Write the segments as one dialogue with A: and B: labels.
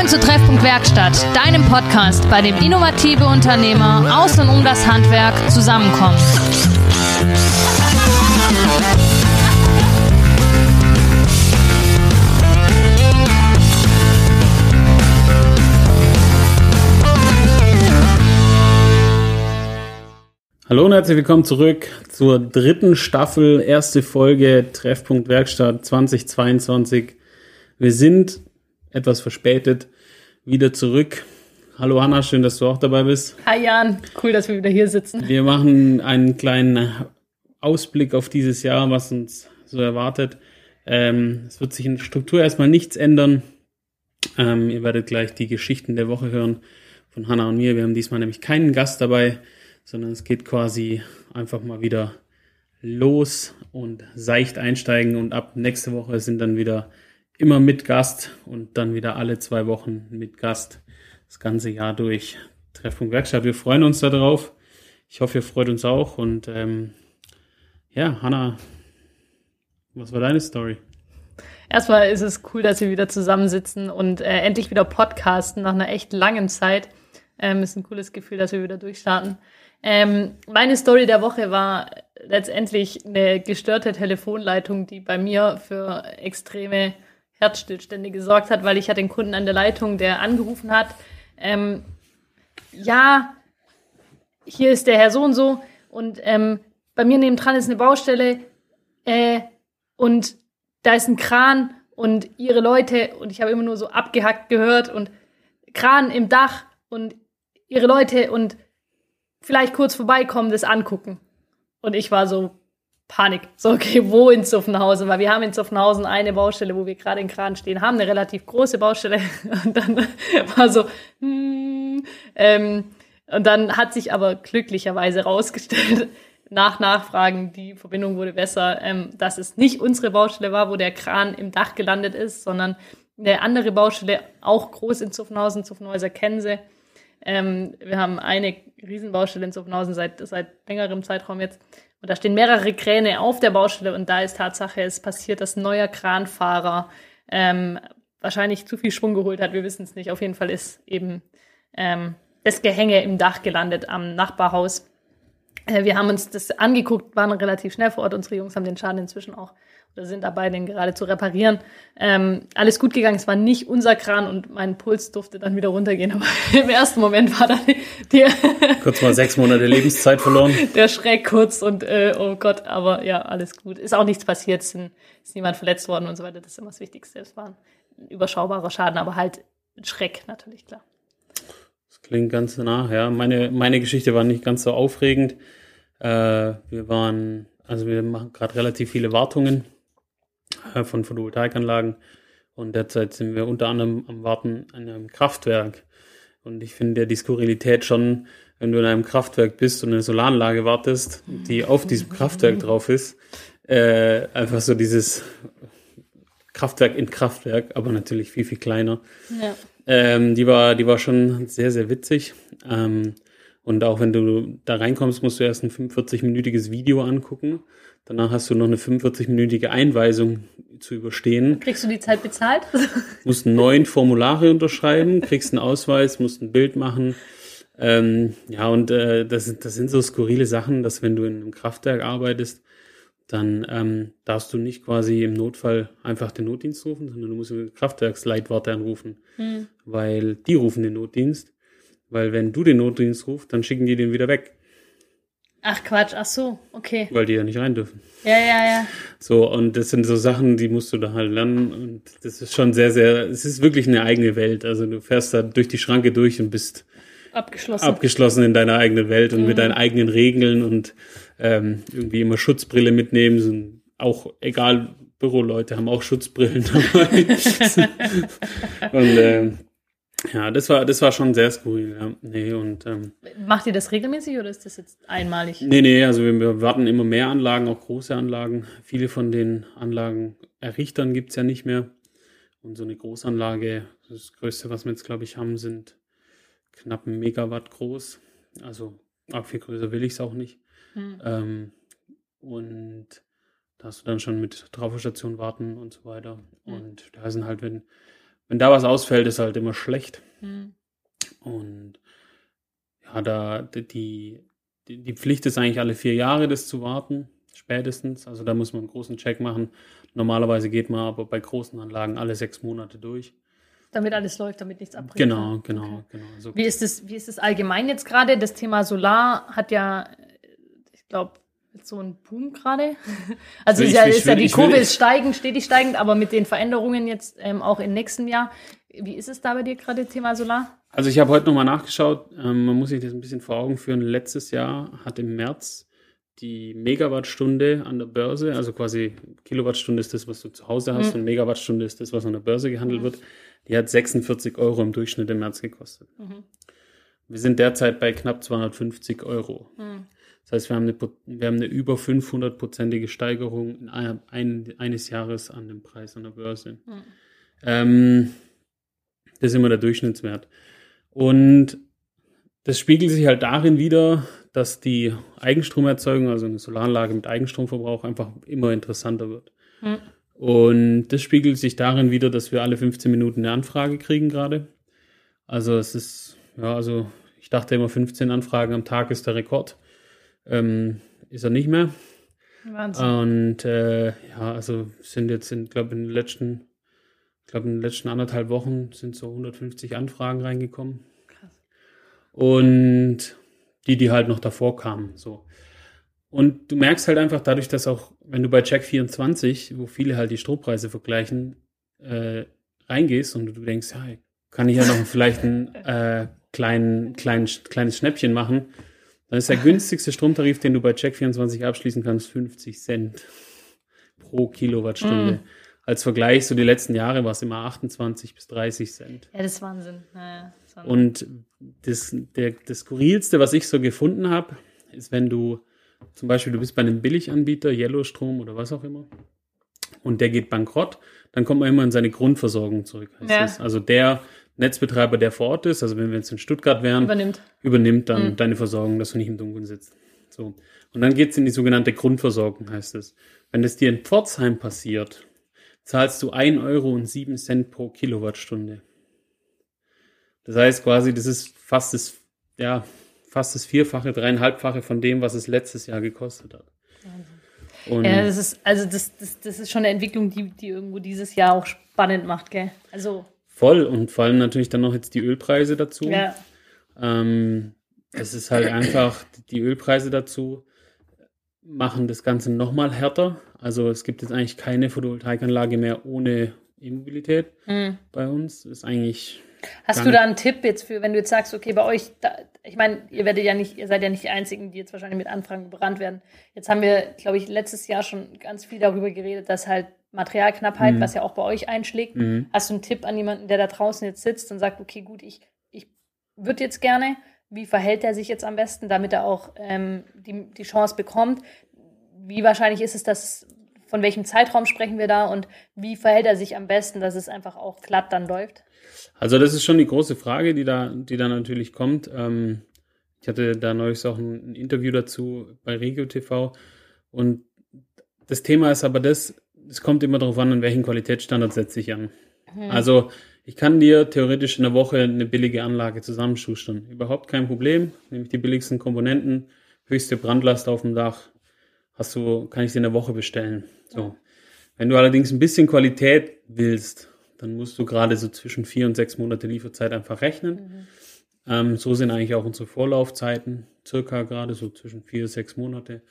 A: Willkommen zu Treffpunkt Werkstatt, deinem Podcast, bei dem innovative Unternehmer aus und um das Handwerk zusammenkommen.
B: Hallo und herzlich willkommen zurück zur dritten Staffel, erste Folge Treffpunkt Werkstatt 2022. Wir sind etwas verspätet wieder zurück. Hallo Hanna, schön, dass du auch dabei bist.
A: Hi Jan, cool, dass wir wieder hier sitzen.
B: Wir machen einen kleinen Ausblick auf dieses Jahr, was uns so erwartet. Ähm, es wird sich in der Struktur erstmal nichts ändern. Ähm, ihr werdet gleich die Geschichten der Woche hören von Hanna und mir. Wir haben diesmal nämlich keinen Gast dabei sondern es geht quasi einfach mal wieder los und seicht einsteigen und ab nächste Woche sind dann wieder immer mit Gast und dann wieder alle zwei Wochen mit Gast das ganze Jahr durch. Treffpunkt Werkstatt, wir freuen uns darauf. Ich hoffe, ihr freut uns auch und ähm, ja, Hanna, was war deine Story?
A: Erstmal ist es cool, dass wir wieder zusammensitzen und äh, endlich wieder podcasten nach einer echt langen Zeit. Ähm, ist ein cooles Gefühl, dass wir wieder durchstarten. Ähm, meine Story der Woche war letztendlich eine gestörte Telefonleitung, die bei mir für extreme Herzstillstände gesorgt hat, weil ich hatte den Kunden an der Leitung, der angerufen hat. Ähm, ja, hier ist der Herr so und so und ähm, bei mir nebendran ist eine Baustelle äh, und da ist ein Kran und ihre Leute und ich habe immer nur so abgehackt gehört und Kran im Dach und ihre Leute und vielleicht kurz vorbeikommen, das angucken. Und ich war so, Panik. So, okay, wo in Zuffenhausen? Weil wir haben in Zuffenhausen eine Baustelle, wo wir gerade in Kran stehen, haben eine relativ große Baustelle. Und dann war so, hmm, ähm, und dann hat sich aber glücklicherweise rausgestellt, nach Nachfragen, die Verbindung wurde besser, ähm, dass es nicht unsere Baustelle war, wo der Kran im Dach gelandet ist, sondern eine andere Baustelle, auch groß in Zuffenhausen, Zuffenhäuser kennen sie. Ähm, wir haben eine Riesenbaustelle in Zuffenhausen seit, seit längerem Zeitraum jetzt. Und da stehen mehrere Kräne auf der Baustelle und da ist Tatsache, es passiert, dass ein neuer Kranfahrer ähm, wahrscheinlich zu viel Schwung geholt hat. Wir wissen es nicht. Auf jeden Fall ist eben ähm, das Gehänge im Dach gelandet am Nachbarhaus. Äh, wir haben uns das angeguckt, waren relativ schnell vor Ort. Unsere Jungs haben den Schaden inzwischen auch oder sind dabei, den gerade zu reparieren. Ähm, alles gut gegangen, es war nicht unser Kran und mein Puls durfte dann wieder runtergehen. Aber im ersten Moment war dann die
B: kurz mal sechs Monate Lebenszeit verloren.
A: Der Schreck kurz und äh, oh Gott, aber ja, alles gut. Ist auch nichts passiert, ist, ist niemand verletzt worden und so weiter. Das ist immer das Wichtigste. Es war ein überschaubarer Schaden, aber halt ein Schreck natürlich, klar.
B: Klingt ganz nach, ja. Meine, meine Geschichte war nicht ganz so aufregend. Äh, wir waren, also wir machen gerade relativ viele Wartungen äh, von Photovoltaikanlagen. Und derzeit sind wir unter anderem am Warten an einem Kraftwerk. Und ich finde ja die Skurrilität schon, wenn du in einem Kraftwerk bist und eine Solaranlage wartest, die auf diesem Kraftwerk drauf ist, äh, einfach so dieses Kraftwerk in Kraftwerk, aber natürlich viel, viel kleiner. Ja. Ähm, die, war, die war schon sehr, sehr witzig. Ähm, und auch wenn du da reinkommst, musst du erst ein 45-minütiges Video angucken. Danach hast du noch eine 45-minütige Einweisung zu überstehen.
A: Kriegst du die Zeit bezahlt?
B: musst neun Formulare unterschreiben, kriegst einen Ausweis, musst ein Bild machen. Ähm, ja, und äh, das, das sind so skurrile Sachen, dass wenn du in einem Kraftwerk arbeitest, dann ähm, darfst du nicht quasi im Notfall einfach den Notdienst rufen, sondern du musst den Kraftwerksleitwarte anrufen, hm. weil die rufen den Notdienst. Weil wenn du den Notdienst rufst, dann schicken die den wieder weg.
A: Ach Quatsch, ach so, okay.
B: Weil die ja nicht rein dürfen.
A: Ja, ja, ja.
B: So, und das sind so Sachen, die musst du da halt lernen. Und das ist schon sehr, sehr, es ist wirklich eine eigene Welt. Also du fährst da durch die Schranke durch und bist
A: abgeschlossen,
B: abgeschlossen in deiner eigenen Welt und mhm. mit deinen eigenen Regeln und ähm, irgendwie immer Schutzbrille mitnehmen. Sind auch egal, Büroleute haben auch Schutzbrillen dabei. und ähm, ja, das war, das war schon sehr skurril, ja. Nee, und, ähm,
A: Macht ihr das regelmäßig oder ist das jetzt einmalig?
B: Nee, nee, also wir, wir warten immer mehr Anlagen, auch große Anlagen. Viele von den Anlagen Errichtern gibt's ja nicht mehr. Und so eine Großanlage, das Größte, was wir jetzt, glaube ich, haben, sind knapp ein Megawatt groß. Also auch viel größer will ich es auch nicht. Hm. Ähm, und da hast du dann schon mit Traufenstation warten und so weiter. Hm. Und da sind halt, wenn wenn da was ausfällt, ist halt immer schlecht. Mhm. Und ja, da die, die, die Pflicht ist eigentlich alle vier Jahre, das zu warten, spätestens. Also da muss man einen großen Check machen. Normalerweise geht man aber bei großen Anlagen alle sechs Monate durch.
A: Damit alles läuft, damit nichts abbricht.
B: Genau, genau, okay. genau.
A: So. Wie ist es, wie ist es allgemein jetzt gerade? Das Thema Solar hat ja, glaube, so ein Boom gerade. Also ist ja, ist ja die Kurve ist steigend, stetig steigend, aber mit den Veränderungen jetzt ähm, auch im nächsten Jahr. Wie ist es da bei dir gerade, Thema Solar?
B: Also ich habe heute nochmal nachgeschaut, ähm, man muss sich das ein bisschen vor Augen führen. Letztes Jahr hat im März die Megawattstunde an der Börse, also quasi Kilowattstunde ist das, was du zu Hause hast mhm. und Megawattstunde ist das, was an der Börse gehandelt mhm. wird, die hat 46 Euro im Durchschnitt im März gekostet. Mhm. Wir sind derzeit bei knapp 250 Euro. Das heißt, wir haben eine, wir haben eine über 500-prozentige Steigerung in ein, ein, eines Jahres an dem Preis an der Börse. Mhm. Ähm, das ist immer der Durchschnittswert. Und das spiegelt sich halt darin wieder, dass die Eigenstromerzeugung, also eine Solaranlage mit Eigenstromverbrauch, einfach immer interessanter wird. Mhm. Und das spiegelt sich darin wieder, dass wir alle 15 Minuten eine Anfrage kriegen gerade. Also es ist, ja, also ich dachte immer 15 Anfragen am Tag ist der Rekord. Ähm, ist er nicht mehr. Wahnsinn. Und äh, ja, also sind jetzt, in, glaube in den letzten, ich glaube in den letzten anderthalb Wochen sind so 150 Anfragen reingekommen. Krass. Und die, die halt noch davor kamen, so. Und du merkst halt einfach dadurch, dass auch, wenn du bei Check24, wo viele halt die Strompreise vergleichen, äh, reingehst und du denkst, ja, kann ich ja noch vielleicht ein äh, klein, klein, kleines Schnäppchen machen, dann ist der günstigste Stromtarif, den du bei Check24 abschließen kannst, 50 Cent pro Kilowattstunde. Mm. Als Vergleich, so die letzten Jahre war es immer 28 bis 30 Cent.
A: Ja, das ist Wahnsinn. Naja,
B: das Wahnsinn. Und das, der, das Skurrilste, was ich so gefunden habe, ist, wenn du zum Beispiel, du bist bei einem Billiganbieter, Yellowstrom oder was auch immer, und der geht bankrott, dann kommt man immer in seine Grundversorgung zurück. Ja. Also der Netzbetreiber, der vor Ort ist, also wenn wir jetzt in Stuttgart wären,
A: übernimmt,
B: übernimmt dann mhm. deine Versorgung, dass du nicht im Dunkeln sitzt. So. Und dann geht's in die sogenannte Grundversorgung, heißt es. Wenn das dir in Pforzheim passiert, zahlst du 1 Euro und 7 Cent pro Kilowattstunde. Das heißt quasi, das ist fast das, ja, fast das Vierfache, dreieinhalbfache von dem, was es letztes Jahr gekostet hat.
A: Und ja, das ist, also das, das, das ist schon eine Entwicklung, die, die irgendwo dieses Jahr auch spannend macht, gell? Also
B: Voll und vor allem natürlich dann noch jetzt die Ölpreise dazu. Ja. Ähm, es ist halt einfach, die Ölpreise dazu machen das Ganze nochmal härter. Also es gibt jetzt eigentlich keine Photovoltaikanlage mehr ohne E-Mobilität mhm. bei uns. Ist eigentlich.
A: Hast du da einen Tipp jetzt für, wenn du jetzt sagst, okay, bei euch, da, ich meine, ihr werdet ja nicht, ihr seid ja nicht die Einzigen, die jetzt wahrscheinlich mit Anfragen gebrannt werden. Jetzt haben wir, glaube ich, letztes Jahr schon ganz viel darüber geredet, dass halt Materialknappheit, mhm. was ja auch bei euch einschlägt. Mhm. Hast du einen Tipp an jemanden, der da draußen jetzt sitzt und sagt, okay, gut, ich, ich würde jetzt gerne, wie verhält er sich jetzt am besten, damit er auch ähm, die, die Chance bekommt? Wie wahrscheinlich ist es, dass, von welchem Zeitraum sprechen wir da und wie verhält er sich am besten, dass es einfach auch glatt dann läuft?
B: Also das ist schon die große Frage, die da, die da natürlich kommt. Ähm, ich hatte da neulich auch ein, ein Interview dazu bei Regio TV und das Thema ist aber das, es kommt immer darauf an, an welchen Qualitätsstandard setze ich an. Mhm. Also ich kann dir theoretisch in der Woche eine billige Anlage zusammenschustern. Überhaupt kein Problem. Nehme ich die billigsten Komponenten, höchste Brandlast auf dem Dach, hast du, kann ich sie in der Woche bestellen. So. Wenn du allerdings ein bisschen Qualität willst, dann musst du gerade so zwischen vier und sechs Monate Lieferzeit einfach rechnen. Mhm. Ähm, so sind eigentlich auch unsere Vorlaufzeiten, circa gerade so zwischen vier, sechs Monate.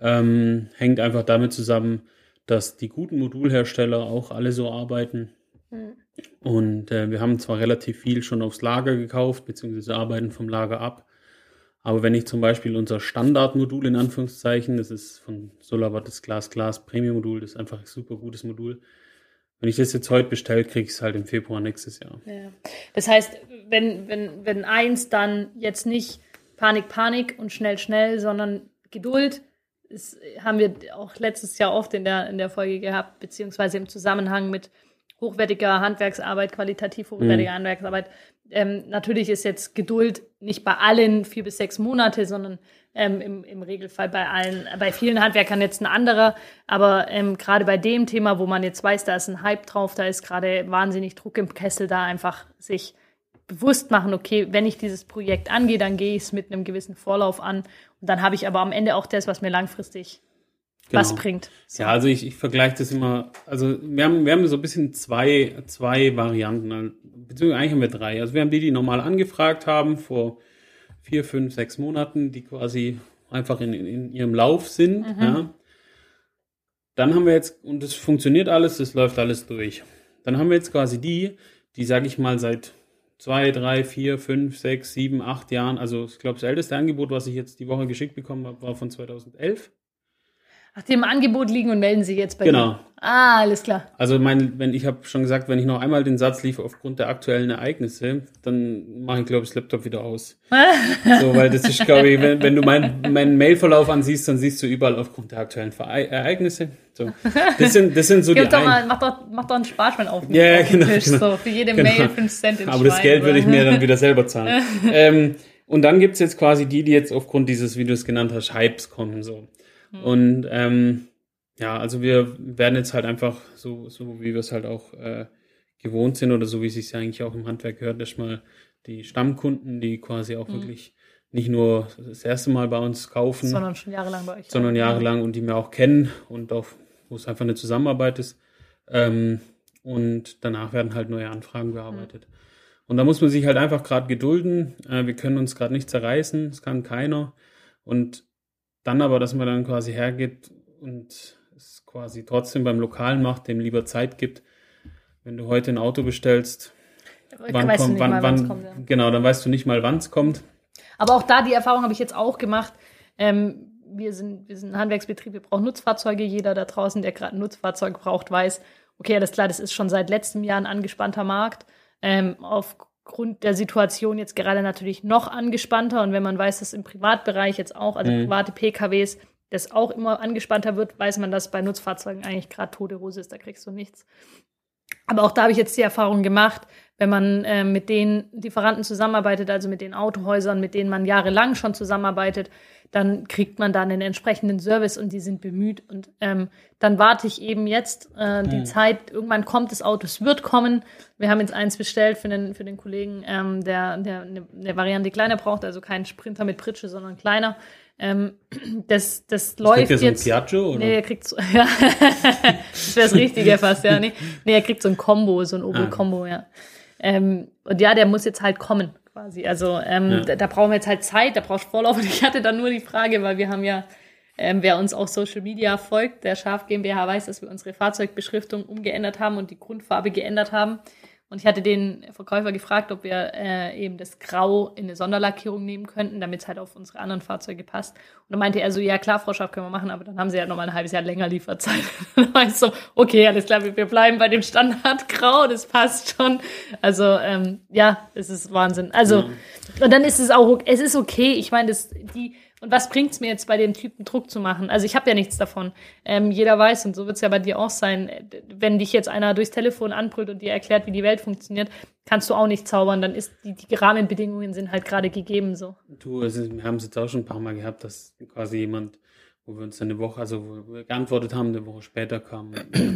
B: Ähm, hängt einfach damit zusammen, dass die guten Modulhersteller auch alle so arbeiten. Mhm. Und äh, wir haben zwar relativ viel schon aufs Lager gekauft, beziehungsweise arbeiten vom Lager ab. Aber wenn ich zum Beispiel unser Standardmodul in Anführungszeichen, das ist von Solarwatt das Glas Glas Premium Modul, das ist einfach ein super gutes Modul. Wenn ich das jetzt heute bestelle, kriege ich es halt im Februar nächstes Jahr.
A: Ja. Das heißt, wenn, wenn, wenn eins dann jetzt nicht Panik, Panik und schnell, schnell, sondern Geduld, das haben wir auch letztes Jahr oft in der, in der Folge gehabt, beziehungsweise im Zusammenhang mit hochwertiger Handwerksarbeit, qualitativ hochwertiger mhm. Handwerksarbeit. Ähm, natürlich ist jetzt Geduld nicht bei allen vier bis sechs Monate, sondern Ähm, im, Im Regelfall bei allen, bei vielen Handwerkern jetzt ein anderer. Aber ähm, gerade bei dem Thema, wo man jetzt weiß, da ist ein Hype drauf, da ist gerade wahnsinnig Druck im Kessel, da einfach sich bewusst machen, okay, wenn ich dieses Projekt angehe, dann gehe ich es mit einem gewissen Vorlauf an. Und dann habe ich aber am Ende auch das, was mir langfristig genau. was bringt.
B: So. Ja, also ich, ich vergleiche das immer, also wir haben, wir haben so ein bisschen zwei, zwei Varianten, beziehungsweise eigentlich haben wir drei. Also wir haben die, die normal angefragt haben vor vier, fünf, sechs Monaten, die quasi einfach in, in ihrem Lauf sind. Mhm. Ja. Dann haben wir jetzt, und das funktioniert alles, das läuft alles durch. Dann haben wir jetzt quasi die, die, sage ich mal, seit zwei, drei, vier, fünf, sechs, sieben, acht Jahren, also ich glaube, das älteste Angebot, was ich jetzt die Woche geschickt bekommen habe, war von 2011.
A: Ach, die im Angebot liegen und melden sich jetzt bei
B: genau. Genau.
A: Ah, alles klar.
B: Also mein, wenn ich habe schon gesagt, wenn ich noch einmal den Satz liefere aufgrund der aktuellen Ereignisse, dann mache ich, glaube ich, das Laptop wieder aus. so, weil das ist, glaube ich, wenn, wenn du meinen mein Mailverlauf ansiehst, dann siehst du überall aufgrund der aktuellen Ereignisse. So. Das sind, das sind so
A: Gib
B: die
A: doch mal, mach doch, mach doch einen Sparschwein auf.
B: Ja, yeah, genau,
A: Tisch, genau. So, für jede genau. Mail 5 Cent in
B: Aber Schwein, das Geld würde ich mir dann wieder selber zahlen. ähm, und dann gibt's jetzt quasi die, die jetzt aufgrund dieses, es genannt hast, Hypes kommen. so. Hm. Und ähm, ja, also wir werden jetzt halt einfach so, so wie wir es halt auch äh, gewohnt sind oder so wie es sich eigentlich auch im Handwerk gehört, erstmal die Stammkunden, die quasi auch mhm. wirklich nicht nur das erste Mal bei uns kaufen,
A: sondern schon jahrelang bei euch,
B: sondern jahrelang und die mir auch kennen und auch, wo es einfach eine Zusammenarbeit ist. Ähm, und danach werden halt neue Anfragen bearbeitet. Mhm. Und da muss man sich halt einfach gerade gedulden. Äh, wir können uns gerade nicht zerreißen, es kann keiner. Und dann aber, dass man dann quasi hergeht und es quasi trotzdem beim Lokalen macht, dem lieber Zeit gibt. Wenn du heute ein Auto bestellst, wann kommt, wann, mal, wann, kommt, ja. genau, dann weißt du nicht mal, wann es kommt.
A: Aber auch da, die Erfahrung habe ich jetzt auch gemacht. Ähm, wir sind, wir sind ein Handwerksbetrieb, wir brauchen Nutzfahrzeuge. Jeder da draußen, der gerade ein Nutzfahrzeug braucht, weiß, okay, alles klar, das ist schon seit letztem Jahr ein angespannter Markt. Ähm, aufgrund der Situation jetzt gerade natürlich noch angespannter. Und wenn man weiß, dass im Privatbereich jetzt auch, also mhm. private PKWs, das auch immer angespannter wird, weiß man, dass bei Nutzfahrzeugen eigentlich gerade tote Hose ist, da kriegst du nichts. Aber auch da habe ich jetzt die Erfahrung gemacht, wenn man äh, mit den Lieferanten zusammenarbeitet, also mit den Autohäusern, mit denen man jahrelang schon zusammenarbeitet, dann kriegt man dann einen entsprechenden Service und die sind bemüht. Und ähm, dann warte ich eben jetzt äh, die mhm. Zeit, irgendwann kommt das Auto, es wird kommen. Wir haben jetzt eins bestellt für den, für den Kollegen, ähm, der, der eine, eine Variante kleiner braucht, also kein Sprinter mit Pritsche, sondern kleiner. Ähm, das, das läuft
B: kriegt
A: er so jetzt.
B: Ein Piaggio, oder?
A: Nee, er kriegt so, ja, das wäre das Richtige fast, ja. Nee, nee, er kriegt so ein Combo, so ein Opel-Combo, ah. ja. Ähm, und ja, der muss jetzt halt kommen, quasi. Also ähm, ja. da, da, brauchen wir jetzt halt Zeit, da brauchst du Vorlauf. Und ich hatte dann nur die Frage, weil wir haben ja, ähm, wer uns auf Social Media folgt, der Schaf GmbH weiß, dass wir unsere Fahrzeugbeschriftung umgeändert haben und die Grundfarbe geändert haben. Und ich hatte den Verkäufer gefragt, ob wir äh, eben das Grau in eine Sonderlackierung nehmen könnten, damit es halt auf unsere anderen Fahrzeuge passt. Und dann meinte er so, ja klar, Frau Schaff, können wir machen, aber dann haben sie ja noch mal ein halbes Jahr länger Lieferzeit. dann war ich so, okay, alles klar, wir bleiben bei dem Standard Grau, das passt schon. Also ähm, ja, es ist Wahnsinn. Also ja. und dann ist es auch, es ist okay. Ich meine, das die und was bringt es mir jetzt bei dem Typen Druck zu machen? Also ich habe ja nichts davon. Ähm, jeder weiß, und so wird es ja bei dir auch sein, wenn dich jetzt einer durchs Telefon anbrüllt und dir erklärt, wie die Welt funktioniert, kannst du auch nicht zaubern. Dann ist die, die Rahmenbedingungen sind halt gerade gegeben so.
B: Du, also wir haben es jetzt auch schon ein paar Mal gehabt, dass quasi jemand, wo wir uns dann eine Woche, also wo wir geantwortet haben, eine Woche später kam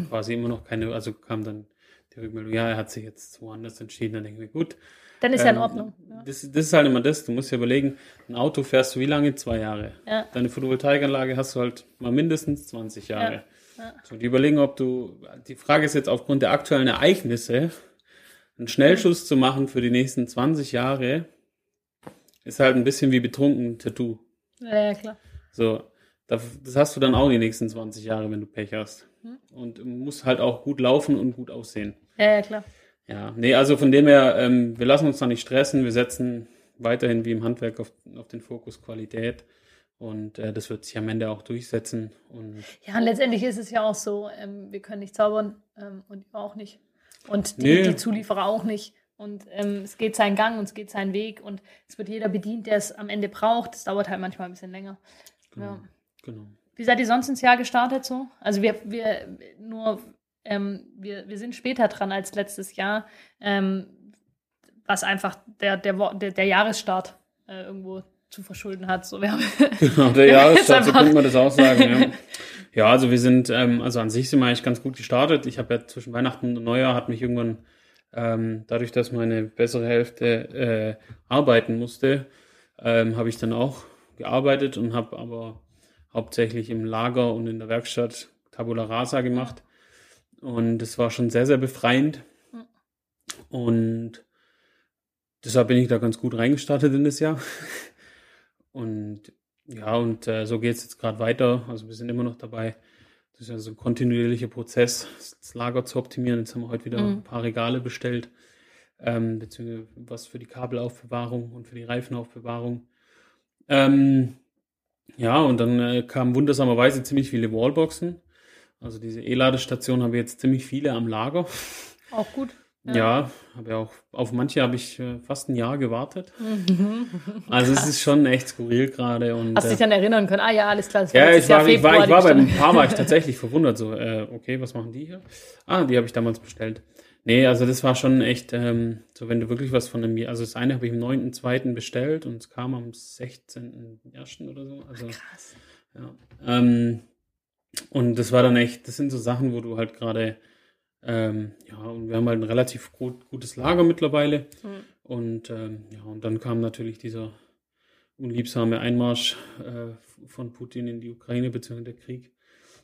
B: quasi immer noch keine, also kam dann die Rückmeldung, ja, er hat sich jetzt woanders entschieden. Dann denken wir, gut,
A: dann ist ähm, ja in ähm, Ordnung. Ja.
B: Das, das, ist halt immer das. Du musst ja überlegen, ein Auto fährst du wie lange? Zwei Jahre. Ja. Deine Photovoltaikanlage hast du halt mal mindestens 20 Jahre. Ja. So, die überlegen, ob du, die Frage ist jetzt aufgrund der aktuellen Ereignisse, einen Schnellschuss zu machen für die nächsten 20 Jahre, ist halt ein bisschen wie betrunken Tattoo.
A: Ja, klar.
B: So, das hast du dann auch die nächsten 20 Jahre, wenn du Pech hast. Hm. Und muss halt auch gut laufen und gut aussehen.
A: Ja, ja, klar.
B: Ja, nee, also von dem her, ähm, wir lassen uns da nicht stressen. Wir setzen weiterhin wie im Handwerk auf, auf den Fokus Qualität. Und äh, das wird sich am Ende auch durchsetzen. Und
A: ja, und letztendlich ist es ja auch so, ähm, wir können nicht zaubern ähm, und auch nicht. Und die, nee. die Zulieferer auch nicht. Und ähm, es geht seinen Gang und es geht seinen Weg und es wird jeder bedient, der es am Ende braucht. Es dauert halt manchmal ein bisschen länger.
B: Genau. Ja. genau.
A: Wie seid ihr sonst ins Jahr gestartet so? Also wir, wir nur ähm, wir, wir sind später dran als letztes Jahr, ähm, was einfach der, der, der, der Jahresstart äh, irgendwo zu verschulden hat. So, wir haben
B: genau, der Jahreszeit, so könnte man das auch sagen. Ja, ja also wir sind, ähm, also an sich sind wir eigentlich ganz gut gestartet. Ich habe ja zwischen Weihnachten und Neujahr hat mich irgendwann, ähm, dadurch, dass meine bessere Hälfte äh, arbeiten musste, ähm, habe ich dann auch gearbeitet und habe aber hauptsächlich im Lager und in der Werkstatt Tabula Rasa gemacht. Und es war schon sehr, sehr befreiend. Und deshalb bin ich da ganz gut reingestartet in das Jahr. Und ja, und äh, so geht es jetzt gerade weiter. Also wir sind immer noch dabei. Das ist ja so ein kontinuierlicher Prozess, das Lager zu optimieren. Jetzt haben wir heute wieder mhm. ein paar Regale bestellt, ähm, beziehungsweise was für die Kabelaufbewahrung und für die Reifenaufbewahrung. Ähm, ja, und dann äh, kamen wundersamerweise ziemlich viele Wallboxen. Also diese E-Ladestation haben wir jetzt ziemlich viele am Lager.
A: Auch gut.
B: Ja, ja habe ja auch auf manche habe ich äh, fast ein Jahr gewartet. also es ist schon echt skurril gerade. Und,
A: Hast du dich
B: äh,
A: dann erinnern können? Ah ja, alles klar.
B: Das ja, ich war, ich war, ich war beim paar war ich tatsächlich verwundert. So, äh, okay, was machen die hier? Ah, die habe ich damals bestellt. Nee, also das war schon echt, ähm, so wenn du wirklich was von einem, also das eine habe ich am 9.2. bestellt und es kam am 16.1. oder so. Also,
A: Krass.
B: Ja. Ähm, und das war dann echt, das sind so Sachen, wo du halt gerade, ähm, ja, und wir haben halt ein relativ gut, gutes Lager mittlerweile. Mhm. Und ähm, ja, und dann kam natürlich dieser unliebsame Einmarsch äh, von Putin in die Ukraine, beziehungsweise der Krieg.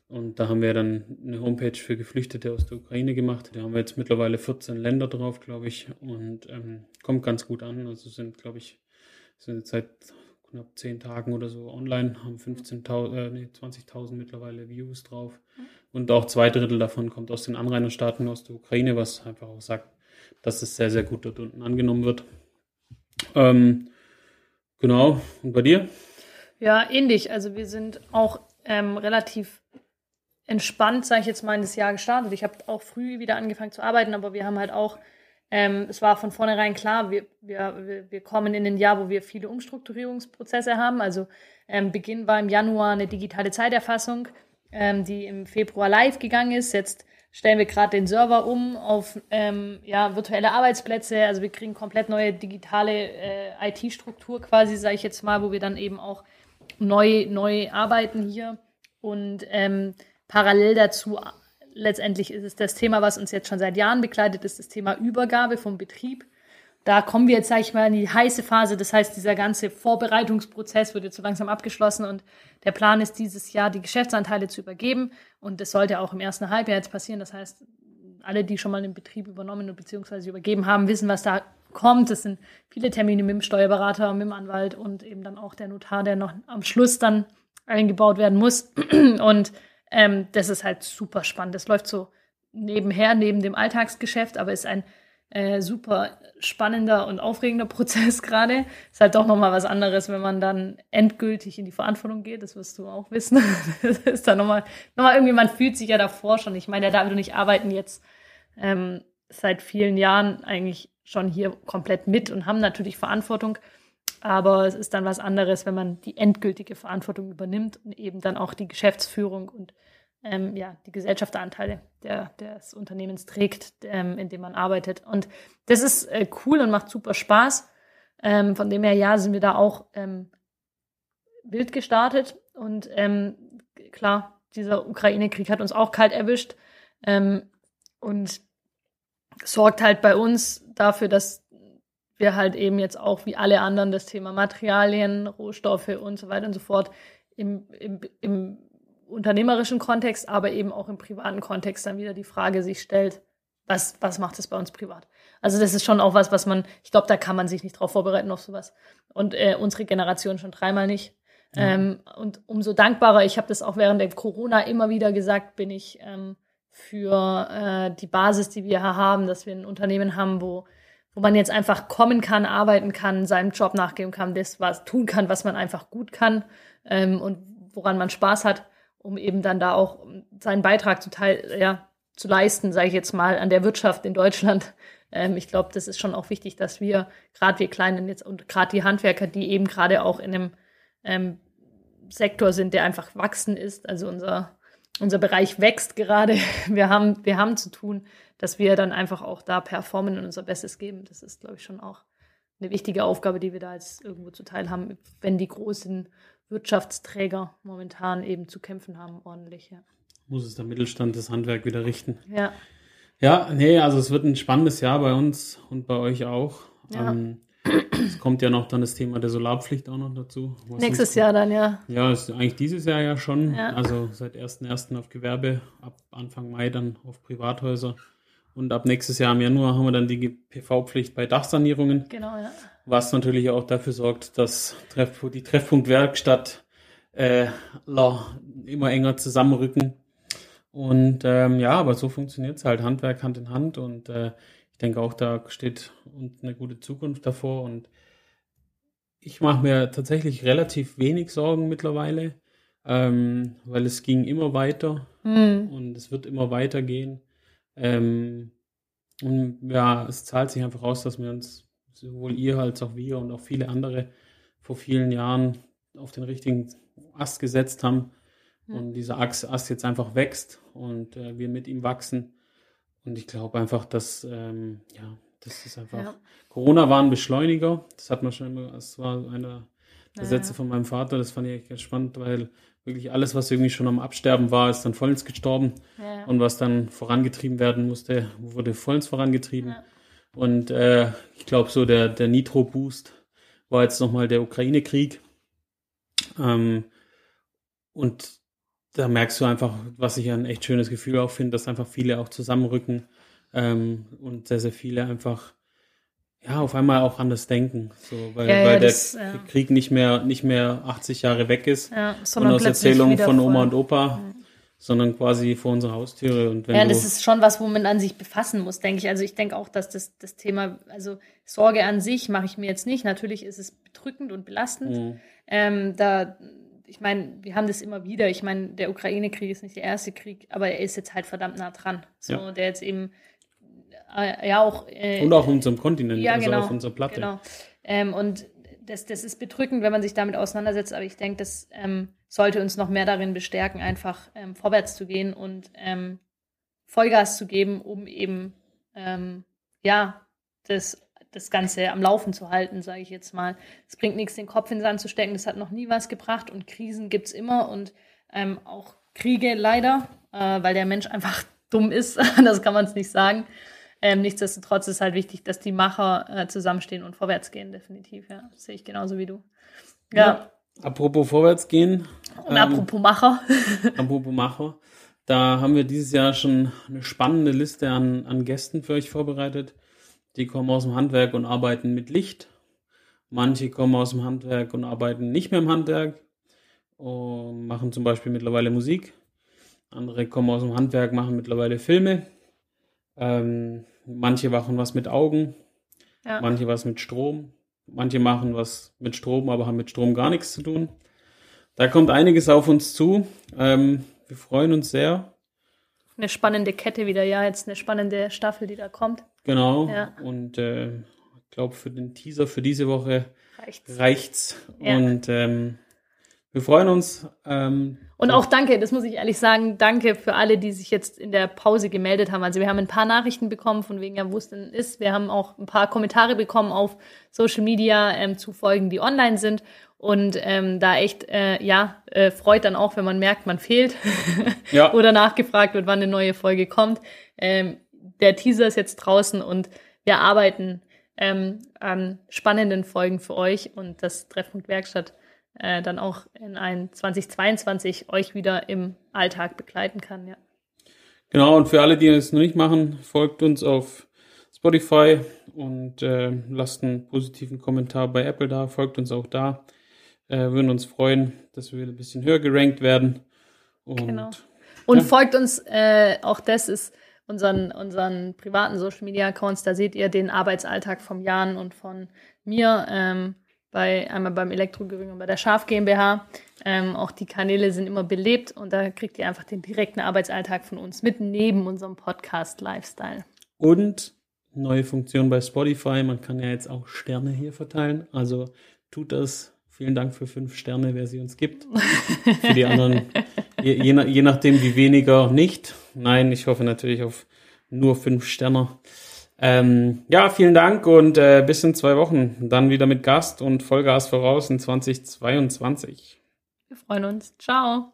B: Und da haben wir dann eine Homepage für Geflüchtete aus der Ukraine gemacht. Da haben wir jetzt mittlerweile 14 Länder drauf, glaube ich, und ähm, kommt ganz gut an. Also sind, glaube ich, sind seit knapp 10 Tagen oder so online, haben 15.000, äh, nee, 20.000 mittlerweile Views drauf. Und auch zwei Drittel davon kommt aus den Anrainerstaaten aus der Ukraine, was einfach auch sagt, dass es sehr, sehr gut dort unten angenommen wird. Ähm, genau. Und bei dir?
A: Ja, ähnlich. Also wir sind auch ähm, relativ entspannt, sage ich jetzt mal, in das Jahr gestartet. Ich habe auch früh wieder angefangen zu arbeiten, aber wir haben halt auch, ähm, es war von vornherein klar, wir, wir, wir kommen in ein Jahr, wo wir viele Umstrukturierungsprozesse haben. Also ähm, Beginn war im Januar eine digitale Zeiterfassung, ähm, die im Februar live gegangen ist. Jetzt stellen wir gerade den Server um auf ähm, ja, virtuelle Arbeitsplätze. Also wir kriegen komplett neue digitale äh, IT-Struktur quasi, sage ich jetzt mal, wo wir dann eben auch neu, neu arbeiten hier. Und ähm, Parallel dazu, letztendlich ist es das Thema, was uns jetzt schon seit Jahren begleitet, ist das Thema Übergabe vom Betrieb. Da kommen wir jetzt, sage ich mal, in die heiße Phase. Das heißt, dieser ganze Vorbereitungsprozess wird jetzt so langsam abgeschlossen und der Plan ist, dieses Jahr die Geschäftsanteile zu übergeben. Und das sollte auch im ersten Halbjahr jetzt passieren. Das heißt, alle, die schon mal den Betrieb übernommen und beziehungsweise übergeben haben, wissen, was da kommt. Das sind viele Termine mit dem Steuerberater, mit dem Anwalt und eben dann auch der Notar, der noch am Schluss dann eingebaut werden muss. Und ähm, das ist halt super spannend. Das läuft so nebenher, neben dem Alltagsgeschäft, aber ist ein äh, super spannender und aufregender Prozess gerade. Ist halt doch nochmal was anderes, wenn man dann endgültig in die Verantwortung geht. Das wirst du auch wissen. Das ist dann nochmal, nochmal irgendwie, man fühlt sich ja davor schon. Ich meine, der David und ich arbeiten jetzt ähm, seit vielen Jahren eigentlich schon hier komplett mit und haben natürlich Verantwortung. Aber es ist dann was anderes, wenn man die endgültige Verantwortung übernimmt und eben dann auch die Geschäftsführung und ähm, ja, die Gesellschafteranteile der, des Unternehmens trägt, ähm, in dem man arbeitet. Und das ist äh, cool und macht super Spaß. Ähm, von dem her, ja, sind wir da auch ähm, wild gestartet. Und ähm, klar, dieser Ukraine-Krieg hat uns auch kalt erwischt ähm, und sorgt halt bei uns dafür, dass wir halt eben jetzt auch wie alle anderen das Thema Materialien, Rohstoffe und so weiter und so fort im, im, im unternehmerischen Kontext, aber eben auch im privaten Kontext dann wieder die Frage sich stellt, was, was macht es bei uns privat? Also das ist schon auch was, was man, ich glaube, da kann man sich nicht drauf vorbereiten auf sowas. Und äh, unsere Generation schon dreimal nicht. Ja. Ähm, und umso dankbarer, ich habe das auch während der Corona immer wieder gesagt, bin ich ähm, für äh, die Basis, die wir hier haben, dass wir ein Unternehmen haben, wo wo man jetzt einfach kommen kann, arbeiten kann, seinem Job nachgeben kann, das was tun kann, was man einfach gut kann ähm, und woran man Spaß hat, um eben dann da auch seinen Beitrag zu, teil, ja, zu leisten, sage ich jetzt mal, an der Wirtschaft in Deutschland. Ähm, ich glaube, das ist schon auch wichtig, dass wir, gerade wir Kleinen jetzt und gerade die Handwerker, die eben gerade auch in einem ähm, Sektor sind, der einfach wachsen ist, also unser unser Bereich wächst gerade. Wir haben, wir haben zu tun, dass wir dann einfach auch da performen und unser Bestes geben. Das ist, glaube ich, schon auch eine wichtige Aufgabe, die wir da jetzt irgendwo zuteil haben, wenn die großen Wirtschaftsträger momentan eben zu kämpfen haben, ordentlich. Ja.
B: Muss es der Mittelstand das Handwerk wieder richten.
A: Ja.
B: Ja, nee, also es wird ein spannendes Jahr bei uns und bei euch auch.
A: Ja.
B: Ähm, es kommt ja noch dann das Thema der Solarpflicht auch noch dazu.
A: Nächstes Jahr dann, ja.
B: Ja, ist eigentlich dieses Jahr ja schon.
A: Ja.
B: Also seit 1.1. auf Gewerbe, ab Anfang Mai dann auf Privathäuser. Und ab nächstes Jahr im Januar haben wir dann die PV-Pflicht bei Dachsanierungen,
A: Genau, ja.
B: was natürlich auch dafür sorgt, dass Treff die Treffpunkt-Werkstatt äh, immer enger zusammenrücken. Und ähm, ja, aber so funktioniert es halt, Handwerk Hand in Hand. Und äh, denke auch, da steht uns eine gute Zukunft davor. Und ich mache mir tatsächlich relativ wenig Sorgen mittlerweile, ähm, weil es ging immer weiter
A: Hm.
B: und es wird immer weitergehen. Ähm, und ja, es zahlt sich einfach aus, dass wir uns, sowohl ihr als auch wir und auch viele andere, vor vielen Jahren auf den richtigen Ast gesetzt haben.
A: Ja.
B: Und dieser Ast, Ast jetzt einfach wächst und äh, wir mit ihm wachsen. Und ich glaube einfach, dass, ähm, ja, das ist einfach.
A: Ja.
B: Corona war ein Beschleuniger. Das hat man schon immer, das war einer der Sätze
A: ja.
B: von meinem Vater. Das fand ich echt ganz spannend, weil wirklich alles, was irgendwie schon am Absterben war, ist dann vollends gestorben.
A: Ja.
B: Und was dann vorangetrieben werden musste, wurde vollends vorangetrieben. Und äh, ich glaube, so der, der Nitro-Boost war jetzt nochmal der Ukraine-Krieg. Ähm, und da merkst du einfach, was ich ein echt schönes Gefühl auch finde, dass einfach viele auch zusammenrücken ähm, und sehr, sehr viele einfach ja auf einmal auch anders denken. So, weil,
A: Ja, ja,
B: weil der
A: das, ja.
B: Krieg nicht mehr, nicht mehr 80 Jahre weg ist
A: ja,
B: und
A: sondern
B: aus Erzählungen von Oma und Opa, sondern quasi vor unserer Haustüre. Und wenn
A: Ja, das ist schon was, wo man an sich befassen muss, denke ich. Also ich denke auch, dass das, das Thema, also Sorge an sich mache ich mir jetzt nicht. Natürlich ist es bedrückend und belastend.
B: Mhm.
A: Ähm, da, ich meine, wir haben das immer wieder. Ich meine, der Ukraine-Krieg ist nicht der erste Krieg, aber er ist jetzt halt verdammt nah dran. So,
B: Ja.
A: der jetzt eben äh, ja auch äh,
B: und auch unserem Kontinent,
A: ja,
B: also
A: genau,
B: auf unserer Platte.
A: Genau. Ähm, und das, das ist bedrückend, wenn man sich damit auseinandersetzt, aber ich denke, das ähm, sollte uns noch mehr darin bestärken, einfach ähm, vorwärts zu gehen und ähm, Vollgas zu geben, um eben ähm, ja das, das Ganze am Laufen zu halten, sage ich jetzt mal. Es bringt nichts, den Kopf in den Sand zu stecken, das hat noch nie was gebracht und Krisen gibt es immer und ähm, auch Kriege leider, äh, weil der Mensch einfach dumm ist, das kann man es nicht sagen. Ähm, nichtsdestotrotz ist halt wichtig, dass die Macher äh, zusammenstehen und vorwärts gehen, definitiv. Ja, das sehe ich genauso wie du. Ja.
B: Ja. Apropos vorwärts gehen,
A: Und apropos Macher.
B: apropos Macher, da haben wir dieses Jahr schon eine spannende Liste an, an Gästen für euch vorbereitet. Die kommen aus dem Handwerk und arbeiten mit Licht. Manche kommen aus dem Handwerk und arbeiten nicht mehr im Handwerk und machen zum Beispiel mittlerweile Musik. Andere kommen aus dem Handwerk, machen mittlerweile Filme. Ähm, manche machen was mit Augen,
A: Ja.
B: manche was mit Strom, manche machen was mit Strom, aber haben mit Strom gar nichts zu tun. Da kommt einiges auf uns zu. Ähm, wir freuen uns sehr.
A: Eine spannende Kette wieder, ja, jetzt eine spannende Staffel, die da kommt.
B: Genau.
A: Ja.
B: Und äh, ich glaube, für den Teaser für diese Woche
A: Reicht's.
B: reicht's.
A: Ja.
B: Und ähm, wir freuen uns. Ähm,
A: Und auch danke, das muss ich ehrlich sagen, danke für alle, die sich jetzt in der Pause gemeldet haben. Also wir haben ein paar Nachrichten bekommen, von wegen ja, wo es denn ist. Wir haben auch ein paar Kommentare bekommen auf Social Media ähm, zu Folgen, die online sind. Und ähm, da echt, äh, ja, äh, freut dann auch, wenn man merkt, man fehlt
B: ja,
A: oder nachgefragt wird, wann eine neue Folge kommt. Ähm, der Teaser ist jetzt draußen und wir arbeiten ähm, an spannenden Folgen für euch und das Treffpunkt Werkstatt äh, dann auch in ein 2022 euch wieder im Alltag begleiten kann. Ja.
B: genau. Und für alle, die es noch nicht machen, folgt uns auf Spotify und äh, lasst einen positiven Kommentar bei Apple da. Folgt uns auch da. Äh, würden uns freuen, dass wir ein bisschen höher gerankt werden. Und
A: Genau. Und
B: Ja.
A: folgt uns, äh, auch das ist unseren, unseren privaten Social Media Accounts, da seht ihr den Arbeitsalltag vom Jan und von mir, ähm, bei, einmal beim Elektrogering und bei der Schaf GmbH. Ähm, auch die Kanäle sind immer belebt und da kriegt ihr einfach den direkten Arbeitsalltag von uns mit neben unserem Podcast Lifestyle.
B: Und neue Funktion bei Spotify. Man kann ja jetzt auch Sterne hier verteilen. Also tut das. Vielen Dank für fünf Sterne, wer sie uns gibt. Für die anderen, je, je, je nachdem wie weniger nicht. Nein, ich hoffe natürlich auf nur fünf Sterne. Ähm, ja, vielen Dank und äh, bis in zwei Wochen. Dann wieder mit Gast und Vollgas voraus in 2022.
A: Wir freuen uns. Ciao.